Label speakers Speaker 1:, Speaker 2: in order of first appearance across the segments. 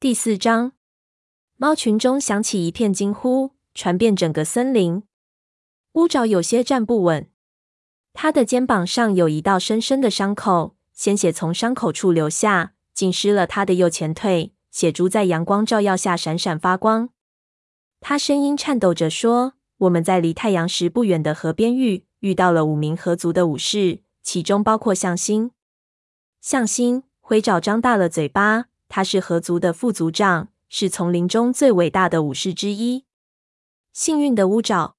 Speaker 1: 第四章，猫群中响起一片惊呼，传遍整个森林。乌爪有些站不稳，他的肩膀上有一道深深的伤口，鲜血从伤口处流下，浸湿了他的右前腿，血珠在阳光照耀下闪闪发光。他声音颤抖着说：“我们在离太阳石不远的河边遇遇到了五名河族的武士，其中包括向心。向心，灰爪张大了嘴巴。他是河族的副族长，是丛林中最伟大的武士之一。幸运的乌爪，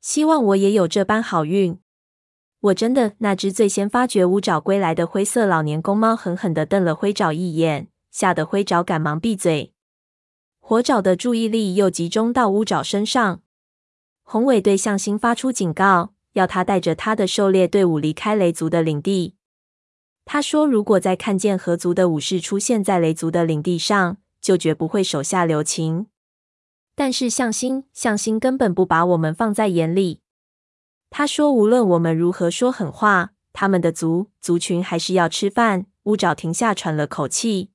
Speaker 1: 希望我也有这般好运。我真的……那只最先发觉乌爪归来的灰色老年公猫狠狠地瞪了灰爪一眼，吓得灰爪赶忙闭嘴。火爪的注意力又集中到乌爪身上。宏伟对向星发出警告，要他带着他的狩猎队伍离开雷族的领地。他说：“如果再看见河族的武士出现在雷族的领地上，就绝不会手下留情。”但是向心，向心根本不把我们放在眼里。他说：“无论我们如何说狠话，他们的族族群还是要吃饭。”乌爪停下，喘了口气。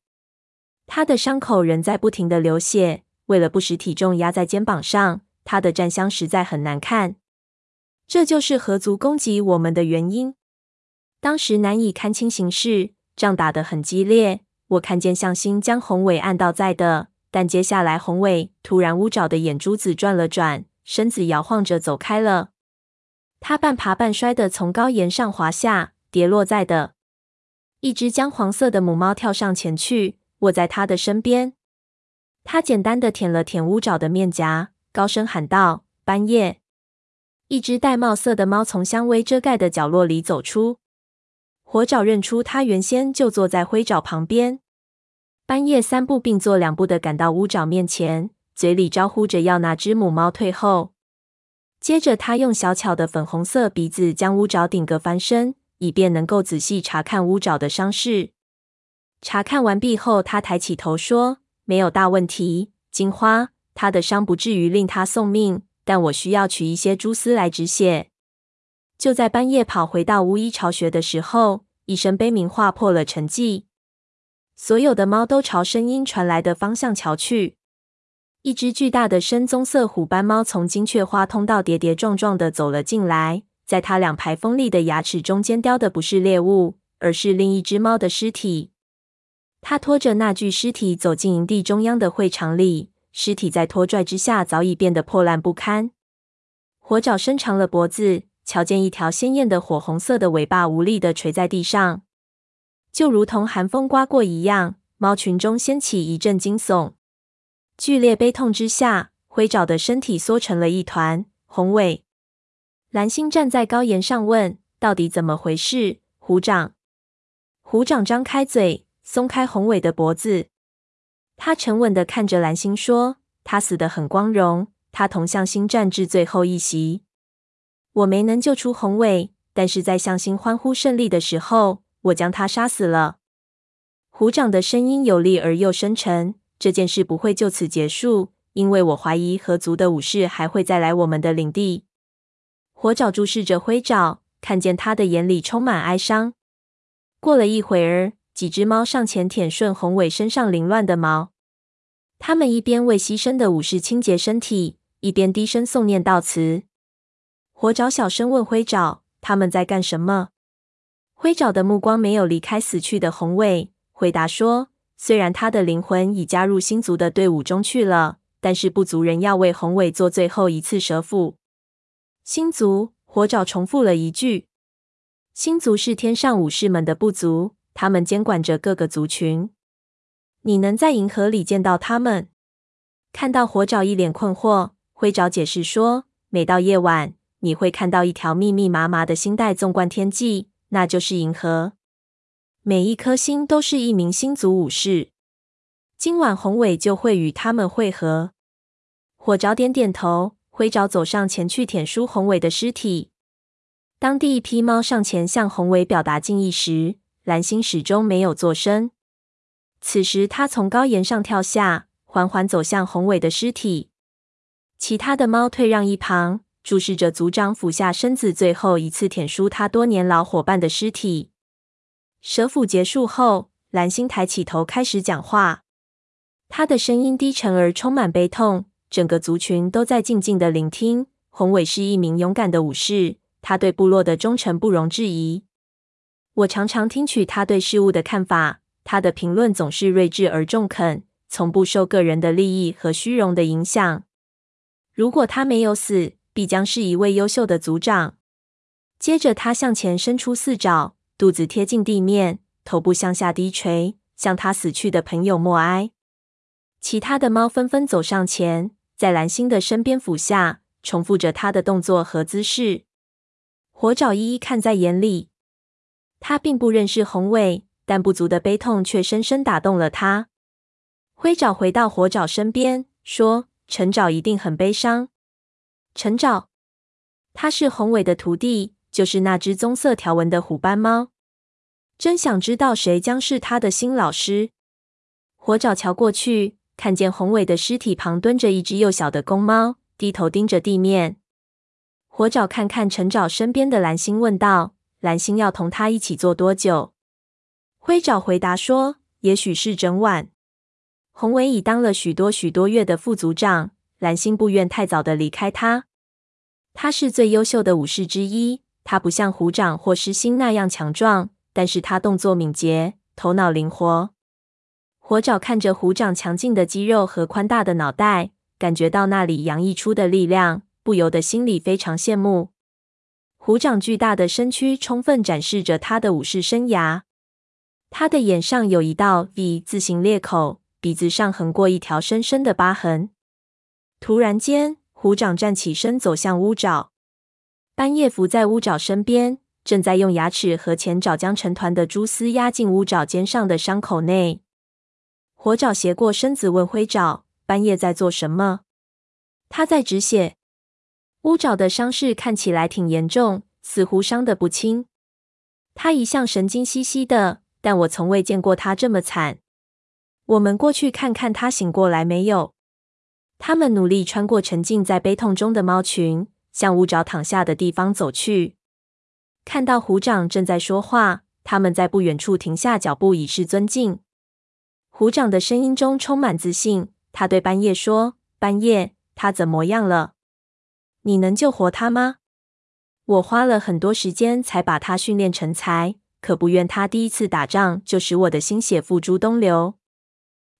Speaker 1: 他的伤口仍在不停地流血。为了不使体重压在肩膀上，他的战相实在很难看。这就是合族攻击我们的原因。当时难以看清形势，仗打得很激烈。我看见向心将宏伟按倒在地，但接下来宏伟突然乌爪的眼珠子转了转，身子摇晃着走开了。他半爬半摔的从高岩上滑下，跌落在地。一只姜黄色的母猫跳上前去，卧在他的身边。他简单的舔了舔乌爪的面颊，高声喊道：“斑夜！”一只玳瑁色的猫从香薇遮盖的角落里走出。火爪认出他原先就坐在灰爪旁边，半夜三步并作两步的赶到乌爪面前，嘴里招呼着要那只母猫退后。接着，他用小巧的粉红色鼻子将乌爪顶个翻身，以便能够仔细查看乌爪的伤势。查看完毕后，他抬起头说：“没有大问题，金花，他的伤不至于令他送命，但我需要取一些蛛丝来止血。”就在半夜跑回到巫医巢穴的时候，一声悲鸣划破了沉寂。所有的猫都朝声音传来的方向瞧去。一只巨大的深棕色虎斑猫从金雀花通道跌跌撞撞地走了进来，在它两排锋利的牙齿中间叼的不是猎物，而是另一只猫的尸体。它拖着那具尸体走进营地中央的会场里，尸体在拖拽之下早已变得破烂不堪。火爪伸长了脖子。瞧见一条鲜艳的火红色的尾巴无力的垂在地上，就如同寒风刮过一样。猫群中掀起一阵惊悚，剧烈悲痛之下，灰爪的身体缩成了一团。宏伟，蓝星站在高岩上问：“到底怎么回事？”虎掌，虎掌张开嘴，松开宏伟的脖子。他沉稳的看着蓝星说：“他死得很光荣，他同向星战至最后一席。”我没能救出宏伟，但是在向心欢呼胜利的时候，我将他杀死了。虎掌的声音有力而又深沉。这件事不会就此结束，因为我怀疑河族的武士还会再来我们的领地。火爪注视着灰爪，看见他的眼里充满哀伤。过了一会儿，几只猫上前舔顺宏伟身上凌乱的毛，他们一边为牺牲的武士清洁身体，一边低声诵念悼词。火爪小声问灰爪：“他们在干什么？”灰爪的目光没有离开死去的宏伟，回答说：“虽然他的灵魂已加入星族的队伍中去了，但是部族人要为宏伟做最后一次蛇腹。”星族，火爪重复了一句：“星族是天上武士们的部族，他们监管着各个族群。你能在银河里见到他们？”看到火爪一脸困惑，灰爪解释说：“每到夜晚。”你会看到一条密密麻麻的星带纵贯天际，那就是银河。每一颗星都是一名星族武士。今晚宏伟就会与他们会合。火爪点点头，灰爪走上前去舔梳宏伟的尸体。当第一批猫上前向宏伟表达敬意时，蓝星始终没有作声。此时，他从高岩上跳下，缓缓走向宏伟的尸体。其他的猫退让一旁。注视着族长俯下身子，最后一次舔舐他多年老伙伴的尸体。舍抚结束后，蓝星抬起头开始讲话：“他的声音低沉而充满悲痛，整个族群都在静静的聆听。宏伟是一名勇敢的武士，他对部落的忠诚不容置疑。我常常听取他对事物的看法，他的评论总是睿智而中肯，从不受个人的利益和虚荣的影响。如果他没有死，必将是一位优秀的族长。接着，他向前伸出四爪，肚子贴近地面，头部向下低垂，向他死去的朋友默哀。其他的猫纷纷走上前，在蓝星的身边俯下，重复着他的动作和姿势。火爪一一看在眼里。他并不认识宏伟，但不足的悲痛却深深打动了他。灰爪回到火爪身边，说：“橙爪一定很悲伤。”陈爪，他是宏伟的徒弟，就是那只棕色条纹的虎斑猫。真想知道谁将是他的新老师。火爪瞧过去。看见宏伟的尸体旁蹲着一只幼小的公猫，低头盯着地面。火爪看看陈爪身边的蓝星，问道：“蓝星要同他一起做多久？”灰爪回答说：“也许是整晚。”宏伟已当了许多许多月的副族长，蓝星不愿太早的离开他。他是最优秀的武士之一，他不像虎掌或狮心那样强壮，但是他动作敏捷，头脑灵活。火爪看着虎掌强劲的肌肉和宽大的脑袋，感觉到那里洋溢出的力量，不由得心里非常羡慕。虎掌巨大的身躯充分展示着他的武士生涯。他的眼上有一道 V 字形裂口，鼻子上横过一条深深的疤痕。突然间，虎掌站起身，走向乌爪。斑叶伏在乌爪身边，正在用牙齿和前爪将成团的蛛丝压进乌爪肩上的伤口内。火爪斜过身子问灰爪：“斑叶在做什么？”他在止血。乌爪的伤势看起来挺严重，似乎伤得不轻。他一向神经兮兮的，但我从未见过他这么惨。我们过去看看他醒过来没有。他们努力穿过沉浸在悲痛中的猫群，向乌爪躺下的地方走去。看到虎掌正在说话，他们在不远处停下脚步，以示尊敬。虎掌的声音中充满自信。他对斑叶说：“斑叶，他怎么样了？你能救活他吗？我花了很多时间才把他训练成才，可不愿他第一次打仗就使我的心血付诸东流。”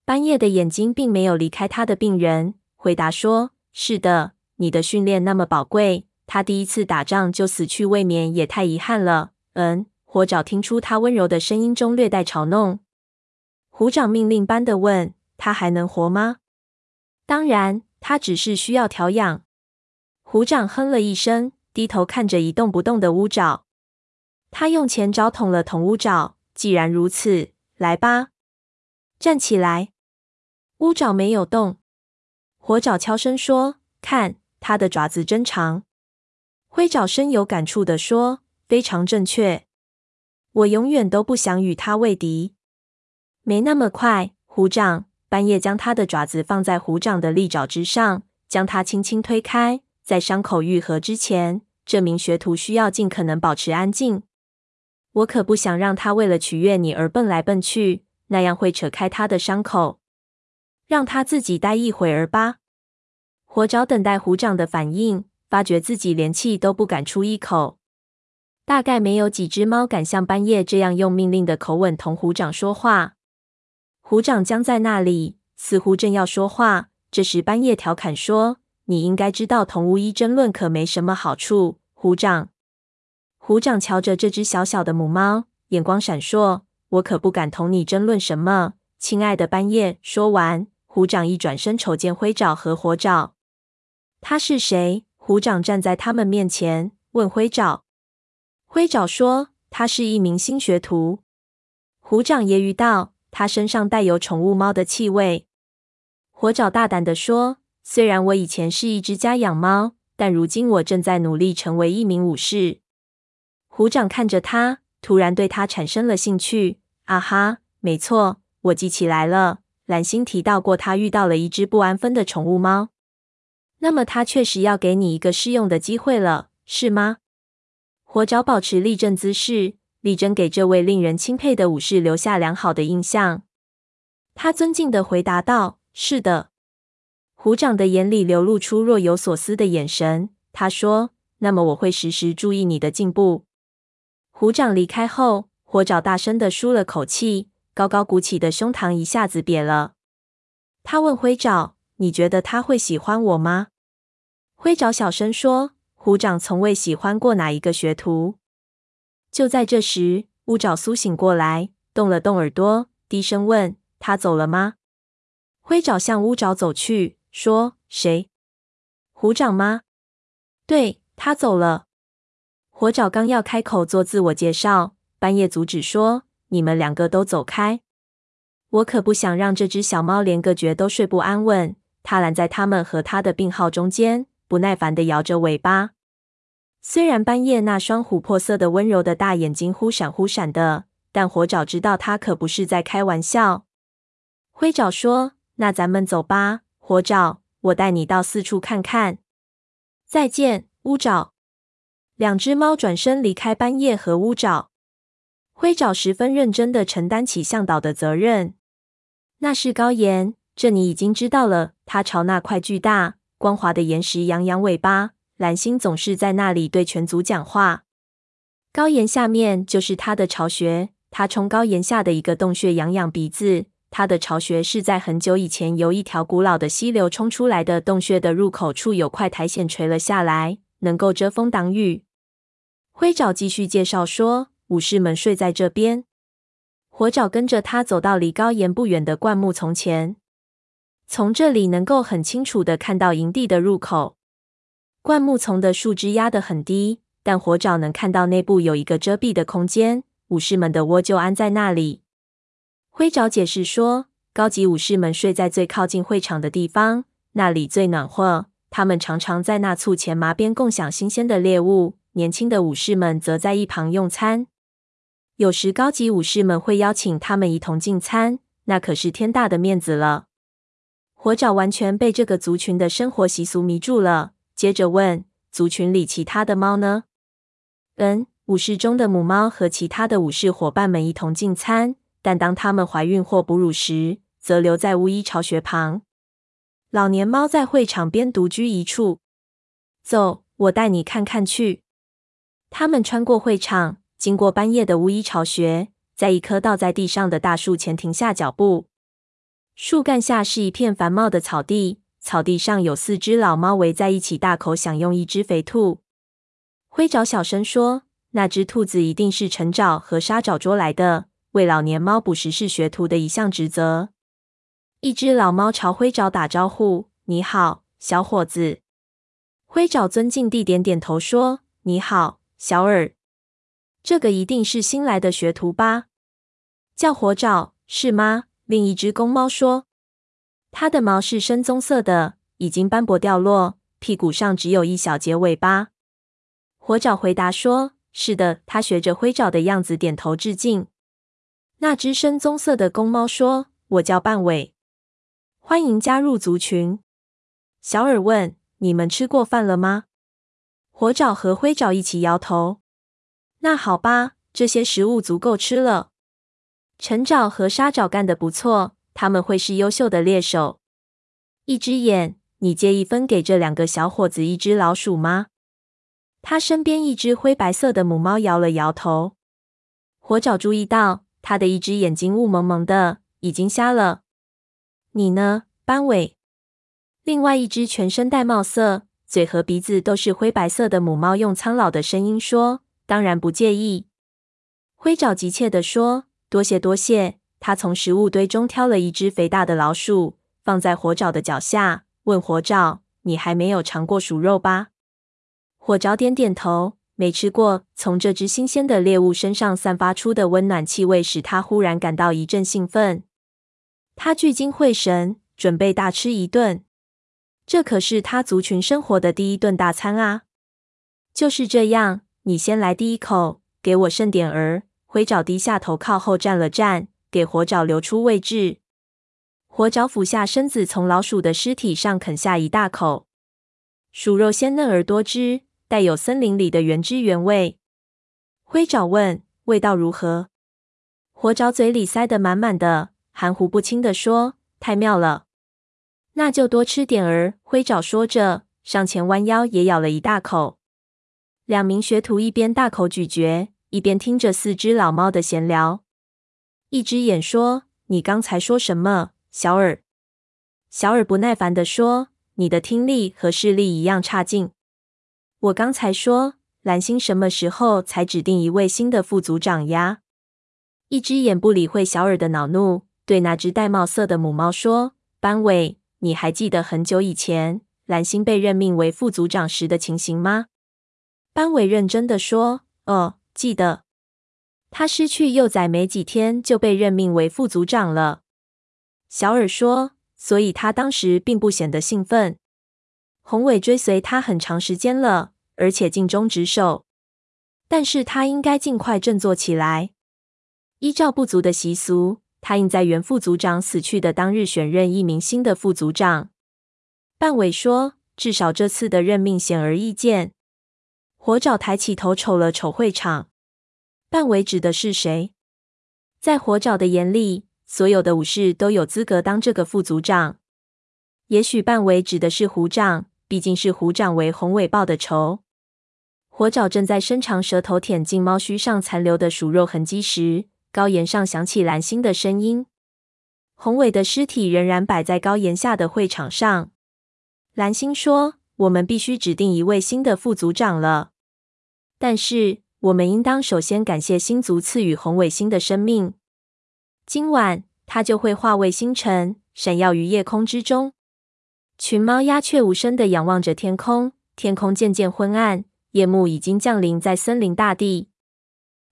Speaker 1: 斑夜的眼睛并没有离开他的病人，回答说：“是的，你的训练那么宝贵，他第一次打仗就死去，未免也太遗憾了。”嗯，火爪听出他温柔的声音中略带嘲弄。虎掌命令般的问：“他还能活吗？”“当然，他只是需要调养。”虎掌哼了一声，低头看着一动不动的乌爪。他用前爪捅了捅乌爪。“既然如此，来吧，站起来。”乌爪没有动。火爪悄声说：“看，他的爪子真长。”灰爪深有感触地说：“非常正确。我永远都不想与他为敌。”没那么快，虎掌。半夜将他的爪子放在虎掌的利爪之上，将它轻轻推开。在伤口愈合之前，这名学徒需要尽可能保持安静。我可不想让他为了取悦你而蹦来蹦去，那样会扯开他的伤口。让他自己待一会儿吧。火爪等待虎掌的反应，发觉自己连气都不敢出一口。大概没有几只猫敢像斑叶这样用命令的口吻同虎掌说话。虎掌僵在那里，似乎正要说话。这时，斑叶调侃说：“你应该知道，同巫医争论可没什么好处。”虎掌，虎掌瞧着这只小小的母猫，眼光闪烁。我可不敢同你争论什么，亲爱的斑叶。说完，虎掌一转身，瞅见灰爪和火爪。他是谁？虎掌站在他们面前，问灰爪。灰爪说：“他是一名新学徒。”虎掌揶揄道。他身上带有宠物猫的气味。火爪大胆地说：“虽然我以前是一只家养猫，但如今我正在努力成为一名武士。”虎掌看着他，突然对他产生了兴趣。啊哈，没错，我记起来了。蓝星提到过，他遇到了一只不安分的宠物猫。那么，他确实要给你一个试用的机会了，是吗？火爪保持立正姿势。力争给这位令人钦佩的武士留下良好的印象。他尊敬地回答道：“是的。虎掌的眼里流露出若有所思的眼神。他说：“那么我会时时注意你的进步。”虎掌离开后，火爪大声地舒了口气，高高鼓起的胸膛一下子瘪了。他问灰爪：“你觉得他会喜欢我吗？”灰爪小声说：“虎掌从未喜欢过哪一个学徒。”就在这时，乌爪苏醒过来，动了动耳朵，低声问：“他走了吗？”灰爪向乌爪走去。说谁？虎掌吗？对，他走了。火爪刚要开口做自我介绍，斑夜阻止说：“你们两个都走开，我可不想让这只小猫连个觉都睡不安稳。”它拦在他们和他的病号中间，不耐烦地摇着尾巴。虽然斑叶那双琥珀色的温柔的大眼睛忽闪忽闪的，但火爪知道它可不是在开玩笑。灰爪说：“那咱们走吧。”火爪，我带你到四处看看。再见，乌爪。两只猫转身离开斑叶和乌爪。灰爪十分认真地承担起向导的责任。那是高岩，这你已经知道了。他朝那块巨大、光滑的岩石扬扬尾巴。蓝星总是在那里对全族讲话。高岩下面就是他的巢穴。他冲高岩下的一个洞穴痒痒鼻子。它的巢穴是在很久以前由一条古老的溪流冲出来的。洞穴的入口处有块苔藓垂了下来，能够遮风挡雨。灰爪继续介绍说：“武士们睡在这边。”火爪跟着他走到离高岩不远的灌木丛前，从这里能够很清楚地看到营地的入口。灌木丛的树枝压得很低，但火爪能看到内部有一个遮蔽的空间，武士们的窝就安在那里。灰爪解释说：“高级武士们睡在最靠近会场的地方，那里最暖和。他们常常在那簇前麻边共享新鲜的猎物。年轻的武士们则在一旁用餐。有时高级武士们会邀请他们一同进餐，那可是天大的面子了。”火爪完全被这个族群的生活习俗迷住了，接着问：“族群里其他的猫呢？”“嗯，武士中的母猫和其他的武士伙伴们一同进餐。”但当它们怀孕或哺乳时，则留在巫医巢穴旁。老年猫在会场边独居一处。走，我带你看看去。他们穿过会场，经过半夜的乌衣巢穴，在一棵倒在地上的大树前停下脚步。树干下是一片繁茂的草地，草地上有四只老猫围在一起，大口享用一只肥兔。灰爪小声说：“那只兔子一定是陈爪和沙爪捉来的。”为老年猫捕食是学徒的一项职责。一只老猫朝灰爪打招呼：“你好，小伙子。”灰爪尊敬地点点头说：“你好，小耳。这个一定是新来的学徒吧？叫火爪是吗？”另一只公猫说：“它的毛是深棕色的，已经斑驳掉落，屁股上只有一小截尾巴。”火爪回答说：“是的。”他学着灰爪的样子点头致敬。那只深棕色的公猫说：“我叫半尾，欢迎加入族群。”小耳问：“你们吃过饭了吗？”火爪和灰爪一起摇头。那好吧，这些食物足够吃了。橙爪和沙爪干得不错，他们会是优秀的猎手。一只眼，你介意分给这两个小伙子一只老鼠吗？他身边一只灰白色的母猫摇了摇头。火爪注意到。他的一只眼睛雾蒙蒙的，已经瞎了。你呢，斑尾？另外一只全身带帽色、嘴和鼻子都是灰白色的母猫用苍老的声音说：“当然不介意。”灰爪急切地说：“多谢多谢。”他从食物堆中挑了一只肥大的老鼠，放在火爪的脚下，问火爪：“你还没有尝过鼠肉吧？”火爪点点头。没吃过。从这只新鲜的猎物身上散发出的温暖气味，使他忽然感到一阵兴奋。他聚精会神，准备大吃一顿。这可是他族群生活的第一顿大餐啊！就是这样，你先来第一口，给我剩点儿。灰爪低下头，靠后站了站，给火爪留出位置。火爪俯下身子，从老鼠的尸体上啃下一大口。鼠肉鲜嫩而多汁。带有森林里的原汁原味。灰爪问：“味道如何？”火爪嘴里塞得满满的，含糊不清地说：“太妙了！那就多吃点儿。灰爪说着，上前弯腰也咬了一大口。两名学徒一边大口咀嚼，一边听着四只老猫的闲聊。一只眼说：“你刚才说什么，小耳？”小耳不耐烦地说：“你的听力和视力一样差劲。我刚才说，蓝星什么时候才指定一位新的副组长呀？”一只眼不理会小耳的恼怒，对那只玳瑁色的母猫说：“班委。”你还记得很久以前蓝星被任命为副组长时的情形吗？班委认真的说：“哦，记得。他失去幼崽没几天就被任命为副组长了。”小尔说：“所以他当时并不显得兴奋。宏伟追随他很长时间了，而且尽忠职守。但是他应该尽快振作起来。依照部族的习俗。”他应在原副组长死去的当日选任一名新的副组长。半尾说：“至少这次的任命显而易见。”火爪抬起头瞅了瞅会场。半尾指的是谁？在火爪的眼里，所有的武士都有资格当这个副组长。也许半尾指的是虎掌，毕竟是虎掌为宏伟报的仇。火爪正在伸长舌头舔进猫须上残留的鼠肉痕迹时，高岩上响起蓝星的声音。宏伟的尸体仍然摆在高岩下的会场上。蓝星说：“我们必须指定一位新的副组长了。但是，我们应当首先感谢星族赐予宏伟新的生命。今晚，它就会化为星辰，闪耀于夜空之中。”群猫鸦雀无声地仰望着天空，天空渐渐昏暗，夜幕已经降临在森林大地。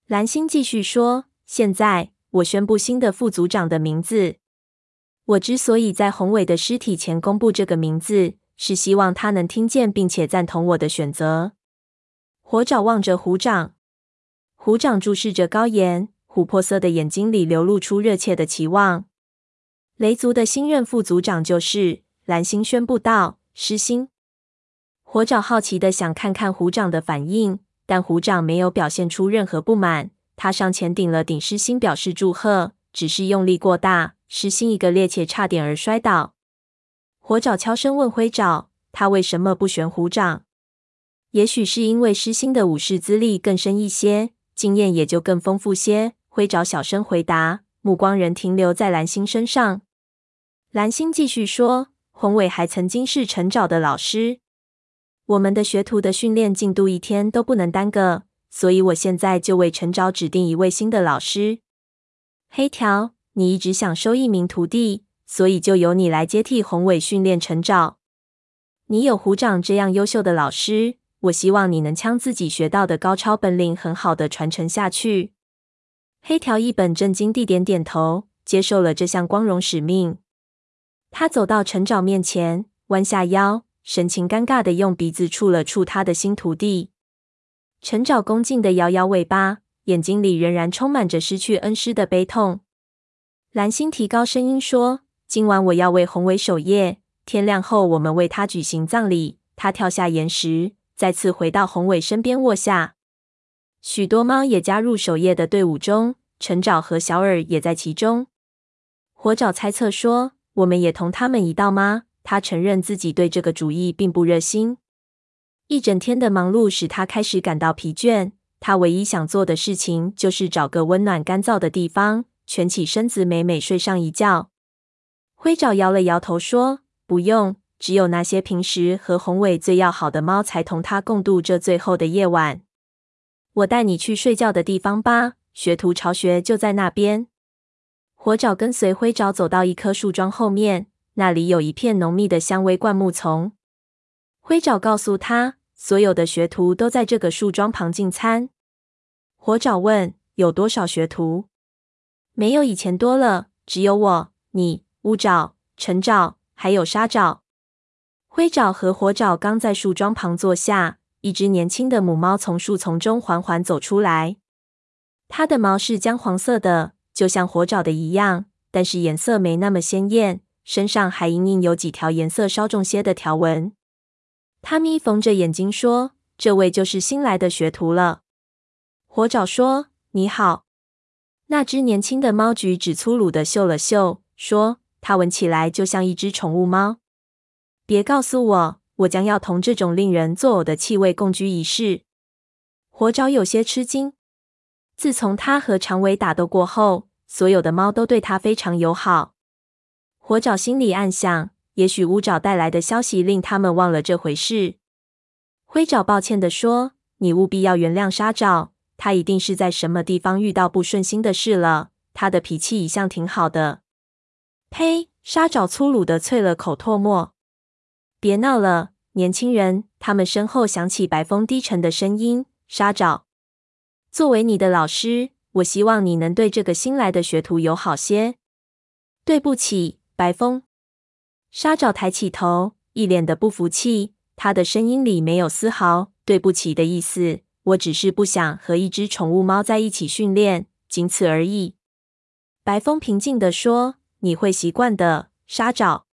Speaker 1: 蓝星继续说。现在，我宣布新的副组长的名字。我之所以在宏伟的尸体前公布这个名字，是希望他能听见并且赞同我的选择。火爪望着虎掌，虎掌注视着高岩，琥珀色的眼睛里流露出热切的期望。雷族的新任副组长就是蓝星，宣布道：“狮星。”火爪好奇地想看看虎掌的反应，但虎掌没有表现出任何不满。他上前顶了顶狮星，表示祝贺，只是用力过大，狮星一个趔趄，差点儿摔倒。火爪悄声问灰爪：“他为什么不选虎掌？”也许是因为狮星的武士资历更深一些，经验也就更丰富些。灰爪小声回答，目光仍停留在蓝星身上。蓝星继续说：“宏伟还曾经是陈沼的老师，我们的学徒的训练进度一天都不能耽搁。”所以，我现在就为陈沼指定一位新的老师。黑条，你一直想收一名徒弟，所以就由你来接替宏伟训练陈沼。你有虎掌这样优秀的老师，我希望你能将自己学到的高超本领很好的传承下去。黑条一本正经地点点头，接受了这项光荣使命。他走到陈沼面前，弯下腰，神情尴尬地用鼻子触了触他的新徒弟。陈沼恭敬地摇摇尾巴，眼睛里仍然充满着失去恩师的悲痛。蓝星提高声音说：“今晚我要为宏伟守夜，天亮后我们为他举行葬礼。”他跳下岩石，再次回到宏伟身边卧下。许多猫也加入守夜的队伍中，陈沼和小耳也在其中。火爪猜测说：“我们也同他们一道吗？”他承认自己对这个主意并不热心。一整天的忙碌使他开始感到疲倦。他唯一想做的事情就是找个温暖干燥的地方，蜷起身子美美睡上一觉。灰爪摇了摇头说：“不用，只有那些平时和宏伟最要好的猫才同他共度这最后的夜晚。我带你去睡觉的地方吧，学徒巢穴就在那边。”火爪跟随灰爪走到一棵树桩后面，那里有一片浓密的香薇灌木丛。灰爪告诉他，所有的学徒都在这个树桩旁进餐。火爪问：“有多少学徒？”没有以前多了，只有我、你、乌爪、陈爪，还有沙爪。灰爪和火爪刚在树桩旁坐下，一只年轻的母猫从树丛中缓缓走出来。它的毛是姜黄色的，就像火爪的一样，但是颜色没那么鲜艳，身上还隐隐有几条颜色稍重些的条纹。他眯缝着眼睛说：“这位就是新来的学徒了。”火爪说：“你好。”那只年轻的猫举止粗鲁地嗅了嗅，说：“它闻起来就像一只宠物猫。”别告诉我，我将要同这种令人作呕的气味共居一室。火爪有些吃惊。自从他和长尾打斗过后，所有的猫都对他非常友好。火爪心里暗想，也许乌爪带来的消息令他们忘了这回事。灰爪抱歉地说：“你务必要原谅沙爪，他一定是在什么地方遇到不顺心的事了。他的脾气一向挺好的。”呸！沙爪粗鲁地啐了口唾沫。别闹了，年轻人！他们身后响起白风低沉的声音：“沙爪，作为你的老师，我希望你能对这个新来的学徒友好些。”对不起，白风。沙爪抬起头，一脸的不服气。他的声音里没有丝毫对不起的意思。我只是不想和一只宠物猫在一起训练，仅此而已。白风平静地说：“你会习惯的，沙爪。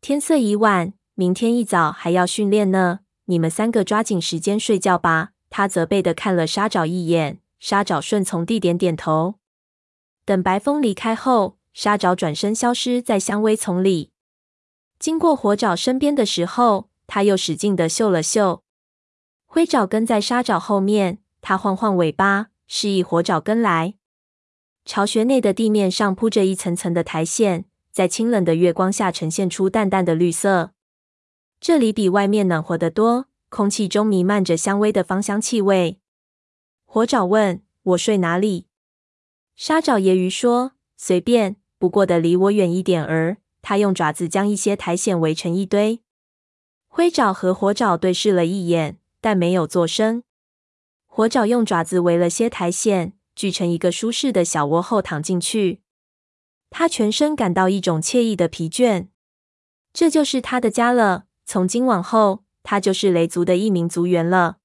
Speaker 1: 天色已晚。”明天一早还要训练呢，你们三个抓紧时间睡觉吧。他责备地看了沙爪一眼，沙爪顺从地点点头。等白风离开后，沙爪转身消失在香薇丛里。经过火爪身边的时候，他又使劲地嗅了嗅。灰爪跟在沙爪后面，他晃晃尾巴，示意火爪跟来。巢穴内的地面上铺着一层层的苔藓，在清冷的月光下呈现出淡淡的绿色。这里比外面暖和得多，空气中弥漫着香薇的芳香气味。火爪问：“我睡哪里？”沙爪揶揄说：“随便，不过得离我远一点儿。”他用爪子将一些苔藓围成一堆。灰爪和火爪对视了一眼，但没有作声。火爪用爪子围了些苔藓，聚成一个舒适的小窝后躺进去。他全身感到一种惬意的疲倦。这就是他的家了。从今往后，他就是雷族的一名族员了。